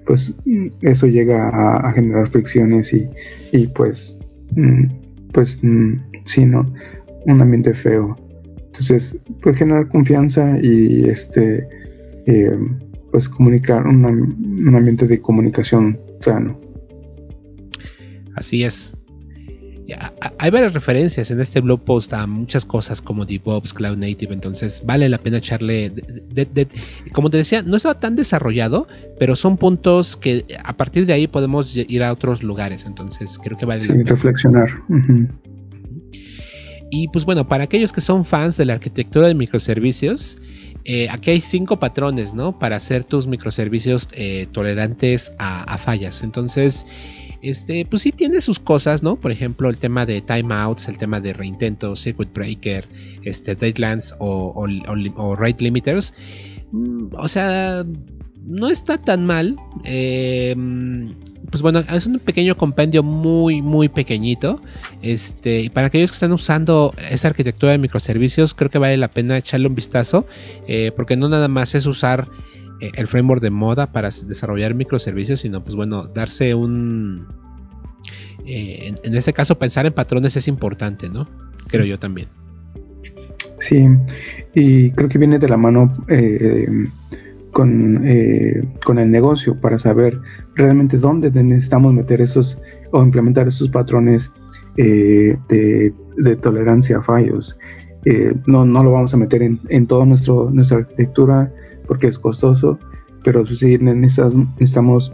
pues eso llega a, generar fricciones y, y pues, mm, pues mm, sí, ¿no? Un ambiente feo. Entonces, pues generar confianza y este, em, pues comunicar, un ambiente de comunicación sano. Así es hay varias referencias en este blog post a muchas cosas como DevOps, Cloud Native, entonces vale la pena echarle, como te decía, no estaba tan desarrollado, pero son puntos que a partir de ahí podemos ir a otros lugares, entonces creo que vale la pena. reflexionar. Y pues bueno, para aquellos que son fans de la arquitectura de microservicios, eh, aquí hay cinco patrones, ¿no? Para hacer tus microservicios eh, tolerantes a, fallas. Entonces, este, pues sí tiene sus cosas, ¿no? Por ejemplo, el tema de timeouts, el tema de reintentos, circuit breaker, este, deadlands o, o, rate limiters. Mm, o sea, no está tan mal. Em, pues bueno, es un pequeño compendio muy, muy pequeñito. Este, y para aquellos que están usando esa arquitectura de microservicios, creo que vale la pena echarle un vistazo. Eh, porque no nada más es usar eh, el framework de moda para desarrollar microservicios, sino pues bueno, darse un... Eh, en, este caso pensar en patrones es importante, ¿no? Creo yo también. Sí, y creo que viene de la mano eh, con, con, el negocio para saber realmente dónde necesitamos meter esos o implementar esos patrones de, tolerancia a fallos. no, no lo vamos a meter en, en toda nuestra arquitectura porque es costoso, pero sí necesitamos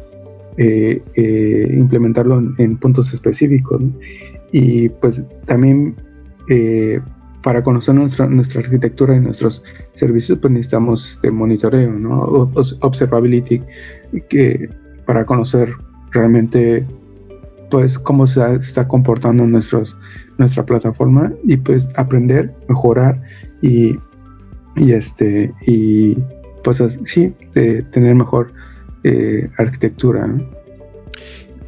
eh, eh, implementarlo en, puntos específicos. Y pues también eh, para conocer nuestra, nuestra arquitectura y nuestros servicios, pues necesitamos este monitoreo, ¿no? observability, que para conocer realmente pues cómo se está comportando nuestra plataforma y pues aprender, mejorar y, y este y pues sí, tener mejor eh, arquitectura.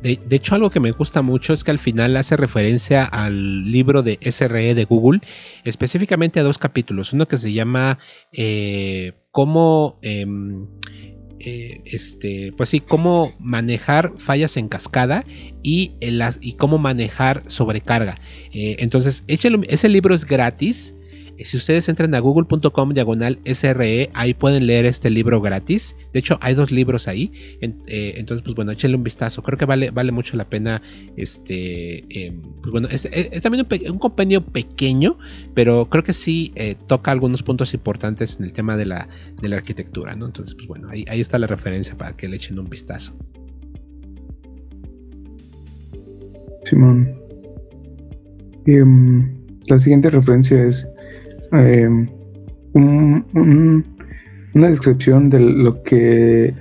De, hecho, algo que me gusta mucho es que al final hace referencia al libro de SRE de Google, específicamente a dos capítulos. Uno que se llama eh, Cómo. Em, eh, este, pues sí, cómo manejar fallas en cascada y, y cómo manejar sobrecarga. Eh, entonces, ese libro es gratis. Si ustedes entran a google.com diagonal SRE, ahí pueden leer este libro gratis. De hecho, hay dos libros ahí. Eh, entonces, pues bueno, échenle un vistazo. Creo que vale, mucho la pena. Este, em, pues bueno, es, también un, compendio pequeño, pero creo que sí eh, toca algunos puntos importantes en el tema de la, de la arquitectura, ¿no? Entonces, pues bueno, ahí, ahí está la referencia para que le echen un vistazo. Simón. Em, la siguiente referencia es Em, una descripción de lo que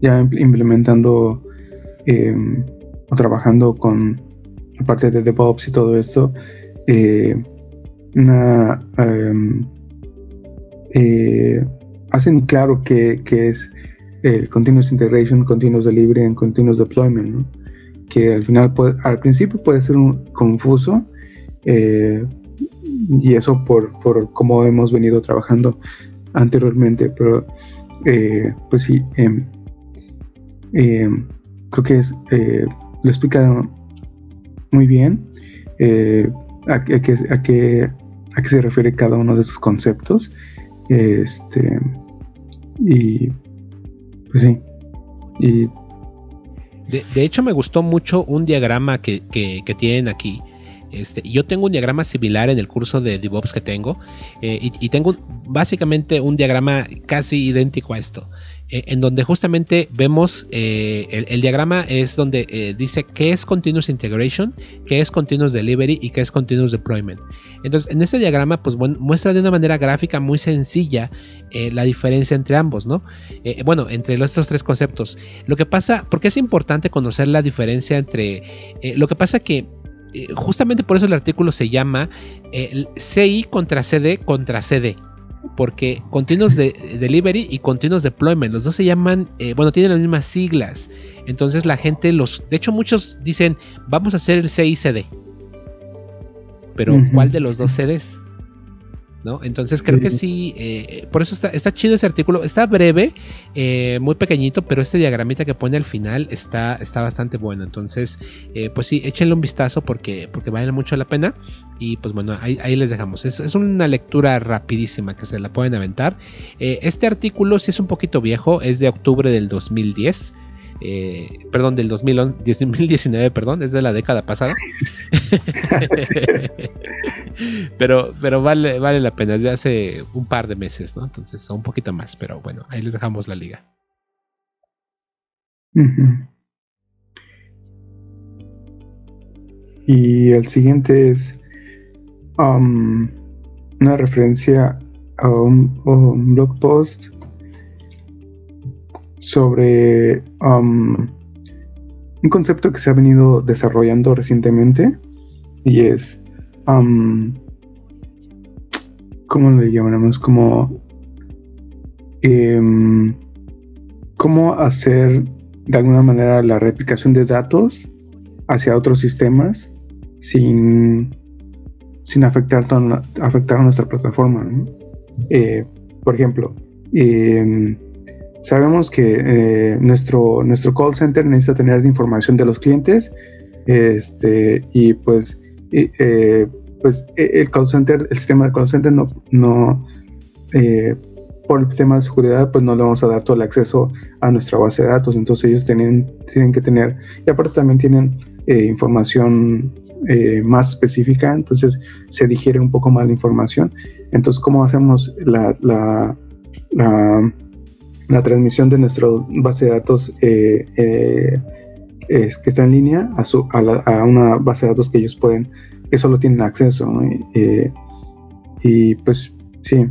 ya implementando em, o trabajando con parte de DevOps y todo esto, eh, em, eh, hacen claro que, es el Continuous Integration, Continuous Delivery y Continuous Deployment, que al final al principio puede ser un, confuso, eh, y eso por, por cómo hemos venido trabajando anteriormente, pero eh, pues sí, em, em, creo que es, eh, lo explica muy bien eh, a, qué, a, qué, a qué se refiere cada uno de esos conceptos. Este, y pues sí, y de, hecho, me gustó mucho un diagrama que, que, tienen aquí, este, yo tengo un diagrama similar en el curso de DevOps que tengo eh, y, tengo básicamente un diagrama casi idéntico a esto. Eh, en donde justamente vemos eh, el, diagrama es donde dice qué es Continuous Integration, qué es Continuous Delivery y qué es Continuous Deployment. Entonces, en este diagrama, pues muestra de una manera gráfica muy sencilla la diferencia entre ambos, ¿no? bueno, entre estos tres conceptos. Lo que pasa, porque es importante conocer la diferencia entre. lo que pasa que eh, justamente por eso el artículo se llama eh, CI contra CD contra CD. Porque Continuous de, Delivery y Continuous Deployment, los dos se llaman, eh, bueno, tienen las mismas siglas. Entonces la gente los, de hecho muchos dicen, vamos a hacer el CI-CD. Pero ¿cuál de los dos CDs? Entonces creo que sí, eh, por eso está, chido ese artículo, está breve, eh, muy pequeñito, pero este diagramita que pone al final está, está bastante bueno, entonces eh, pues sí, échenle un vistazo porque, porque vale mucho la pena y pues bueno, ahí, les dejamos, es, es, una lectura rapidísima que se la pueden aventar. este artículo sí es un poquito viejo, es de octubre del 2010. Eh, perdón, del 2019, perdón, es de la década pasada. pero pero vale, vale la pena, es de hace un par de meses, ¿no? Entonces, un poquito más, pero bueno, ahí les dejamos la liga. Y el siguiente es um, una referencia a un blog post sobre um, un concepto que se ha venido desarrollando recientemente y es, um, ¿cómo le llamaremos? Como, em, ¿cómo hacer de alguna manera la replicación de datos hacia otros sistemas sin, sin afectar, afectar a nuestra plataforma? Eh, por ejemplo, eh, Sabemos que eh, nuestro, nuestro call center necesita tener información de los clientes este, y pues, eh, pues e, el call center, el sistema de call center no, no eh, por el tema de seguridad, pues no le vamos a dar todo el acceso a nuestra base de datos. Entonces ellos tienen, tienen que tener, y aparte también tienen información más específica, entonces se digiere un poco más la información. Entonces, ¿cómo hacemos la, la, la la transmisión de nuestra base de datos eh, eh, es, que está en línea a, su, a, una base de datos que ellos pueden, que solo tienen acceso. Y pues sí,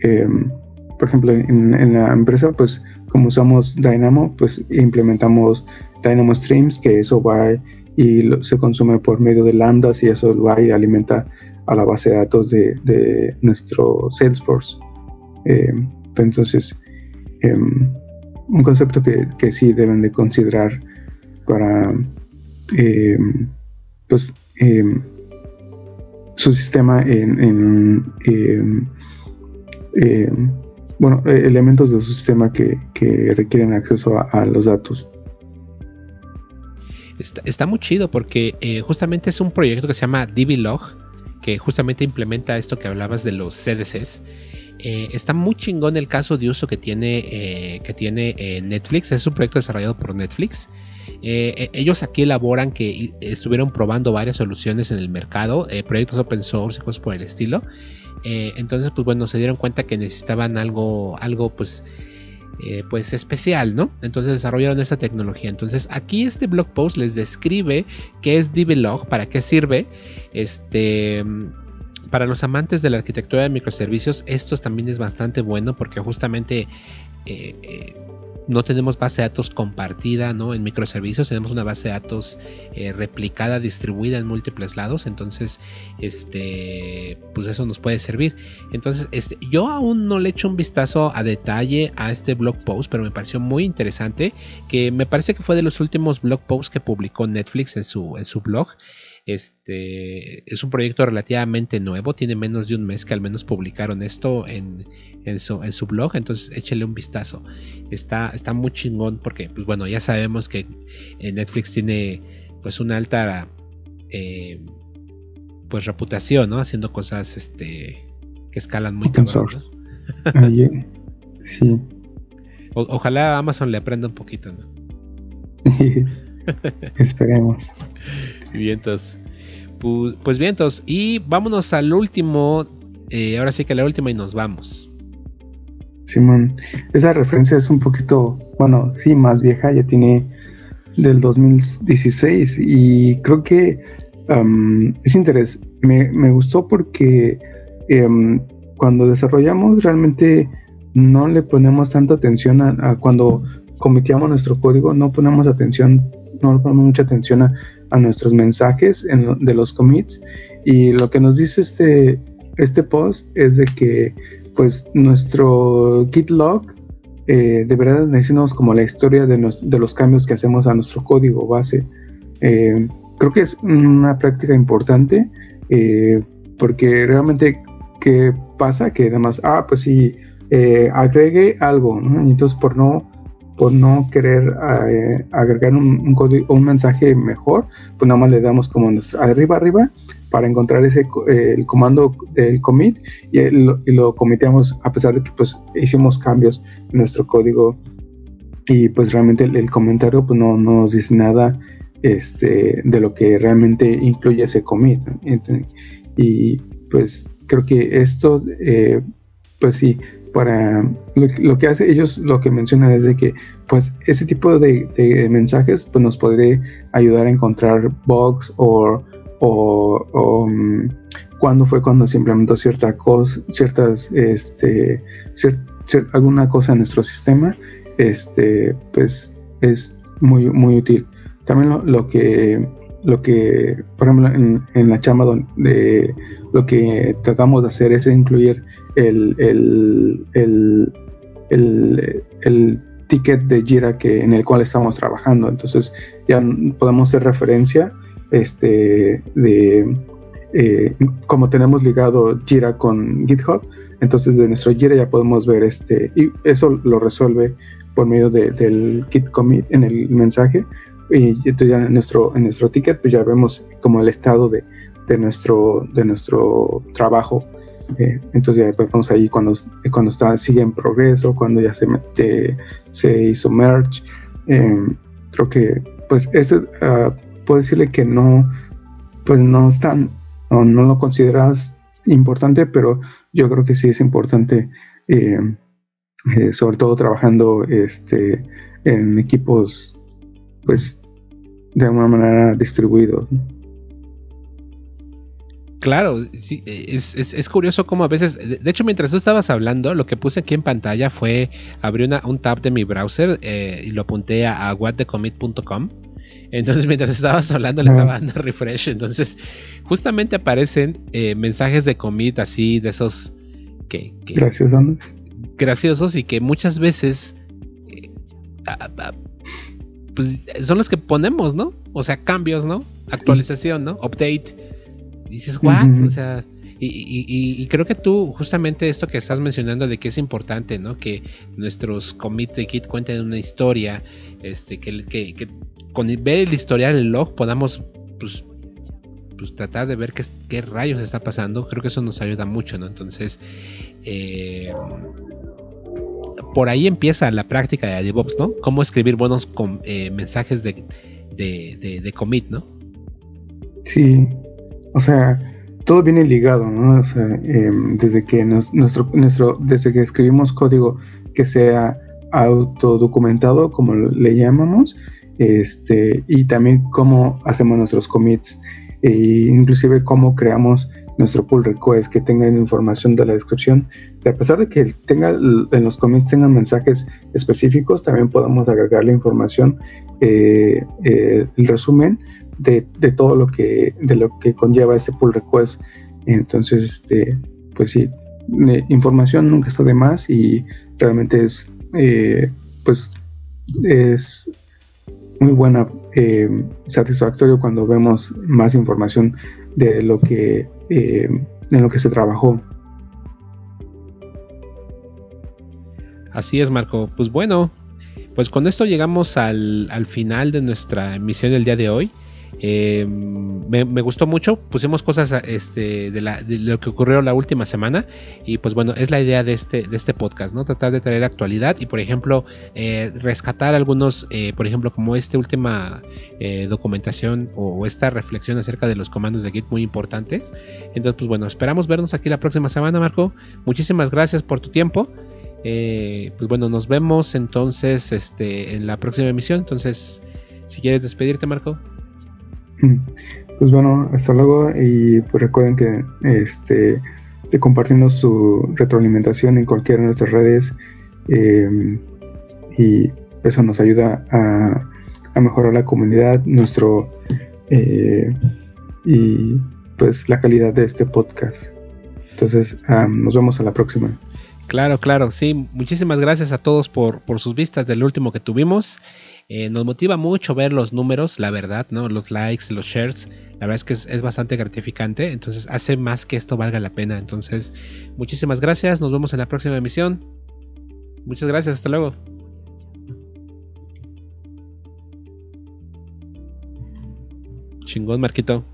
em, por ejemplo, en, la empresa, pues como usamos Dynamo, pues implementamos Dynamo Streams, que eso va y se consume por medio de lambdas y eso va y alimenta a la base de datos de, de nuestro Salesforce. Em, entonces, Em, un concepto que, que, sí deben de considerar para pues su sistema en, bueno, elementos de su sistema que, requieren acceso a, los datos. Está, muy chido porque eh, justamente es un proyecto que se llama DBLog, que justamente implementa esto que hablabas de los CDCs. Eh, está muy chingón el caso de uso que tiene, eh, que tiene Netflix. Es un proyecto desarrollado por Netflix. Ellos aquí elaboran que estuvieron probando varias soluciones en el mercado, proyectos open source y cosas por el estilo. entonces, pues bueno, se dieron cuenta que necesitaban algo, algo pues eh, pues especial, ¿no? Entonces desarrollaron esa tecnología. Entonces aquí este blog post les describe qué es DBLog, para qué sirve. Este, para los amantes de la arquitectura de microservicios, esto también es bastante bueno porque justamente eh, eh, no tenemos base de datos compartida ¿no? en microservicios, tenemos una base de datos eh, replicada, distribuida en múltiples lados, entonces este, pues eso nos puede servir. Entonces, este, yo aún no le he hecho un vistazo a detalle a este blog post, pero me pareció muy interesante, que me parece que fue de los últimos blog posts que publicó Netflix en su, en su blog. Este es un proyecto relativamente nuevo, tiene menos de un mes que al menos publicaron esto en, en, su, en su blog, entonces échale un vistazo. Está, está muy chingón porque, pues bueno, ya sabemos que Netflix tiene pues una alta eh, pues reputación, ¿no? Haciendo cosas este que escalan muy cabrón. sí. ojalá Amazon le aprenda un poquito, ¿no? Esperemos. Vientos. Pues vientos. Y vámonos al último. Eh, ahora sí que la última y nos vamos. Simón, esa referencia es un poquito, bueno, sí, más vieja, ya tiene del 2016 y creo que es interés. Me, me, gustó porque em, cuando desarrollamos realmente no le ponemos tanta atención a, a, cuando cometíamos nuestro código, no ponemos atención, no le ponemos mucha atención a a nuestros mensajes de los commits y lo que nos dice este, este post es de que pues nuestro git log eh, deberá decirnos como la historia de, los cambios que hacemos a nuestro código base. Eh, creo que es una práctica importante eh, porque realmente ¿qué pasa? Que además, ah, pues si agregue algo, entonces por no por no querer eh, agregar un, código, un mensaje mejor, pues nada más le damos como arriba arriba para encontrar ese el comando del commit y, lo, y comiteamos a pesar de que pues hicimos cambios en nuestro código y pues realmente el, comentario pues no, nos dice nada este de lo que realmente incluye ese commit. Y pues creo que esto eh, pues sí para lo, que hace ellos lo que mencionan es de que pues ese tipo de, mensajes pues nos podría ayudar a encontrar bugs o, o, mm, cuando fue cuando se implementó cierta cosa ciertas este alguna cosa en nuestro sistema este pues es muy muy útil. También lo, que lo que por ejemplo en, en la chamba de lo que tratamos de hacer es incluir el, el, el, ticket de Jira que, en el cual estamos trabajando. Entonces ya podemos hacer referencia este, de eh, como tenemos ligado Jira con GitHub, entonces de nuestro Jira ya podemos ver este, y eso lo resuelve por medio del git commit en el mensaje. Y entonces ya en nuestro, en nuestro ticket, pues ya vemos como el estado de, de nuestro, de nuestro trabajo eh, entonces ya vemos ahí cuando, cuando está, sigue en progreso, cuando ya se, se hizo merge. Eh, creo que pues ese uh, puedo decirle que no, pues no están, no, no, lo consideras importante, pero yo creo que sí es importante, eh, sobre todo trabajando este, en equipos pues de una manera distribuidos. Claro, sí, es, es, curioso cómo a veces, de hecho mientras tú estabas hablando, lo que puse aquí en pantalla fue abrir una, un tab de mi browser eh, y lo apunté a, whatthecommit.com. Entonces mientras estabas hablando le estaba dando refresh. Entonces justamente aparecen eh, mensajes de commit así de esos que... graciosos. Graciosos y que muchas veces... Eh, pues son los que ponemos, ¿no? O sea, cambios, ¿no? Actualización, ¿no? Update. Dices, what? O sea, y, creo que tú, justamente esto que estás mencionando de que es importante, ¿no? Que nuestros commits de Git cuenten una historia, este, que, que, con ver el historial, el log, podamos, pues, pues tratar de ver qué, qué, rayos está pasando. Creo que eso nos ayuda mucho, ¿no? Entonces, eh, por ahí empieza la práctica de DevOps, ¿no? Cómo escribir buenos eh, mensajes de, de, de, commit, ¿no? Sí, o sea, todo viene ligado, ¿no? O sea, em, desde que nuestro, nuestro, desde que escribimos código que sea autodocumentado, como le llamamos, este, y también cómo hacemos nuestros commits, e inclusive cómo creamos nuestro pull request, que tenga información de la descripción. a pesar de que tenga en los commits tengan mensajes específicos, también podemos agregar la información, eh, eh, el resumen de, todo lo que de lo que conlleva ese pull request. Entonces, este, pues sí, información nunca está de más y realmente es, eh, pues, es muy buena, eh, satisfactorio cuando vemos más información de lo que, eh, en lo que se trabajó. Así es, Marco. Pues bueno, pues con esto llegamos al, al final de nuestra emisión del día de hoy. Eh, me, gustó mucho, pusimos cosas este, de, lo que ocurrió la última semana y pues bueno, es la idea de este, de este podcast, ¿no? Tratar de traer actualidad y por ejemplo eh, rescatar algunos, eh, por ejemplo como esta última documentación o, esta reflexión acerca de los comandos de Git muy importantes. Entonces pues bueno, esperamos vernos aquí la próxima semana, Marco. Muchísimas gracias por tu tiempo. pues bueno, nos vemos entonces este, en la próxima emisión. Entonces, si quieres despedirte, Marco. Pues bueno, hasta luego y pues recuerden que este de compartiendo su retroalimentación en cualquiera de nuestras redes em, y eso nos ayuda a, mejorar la comunidad, nuestro eh, y pues la calidad de este podcast. Entonces, nos vemos a la próxima. Claro, claro, sí. Muchísimas gracias a todos por, por sus vistas del último que tuvimos. Eh, nos motiva mucho ver los números, la verdad, ¿no? Los likes, los shares. La verdad es que es, bastante gratificante. Entonces hace más que esto valga la pena. Entonces, muchísimas gracias. Nos vemos en la próxima emisión. Muchas gracias. Hasta luego. Chingón, Marquito.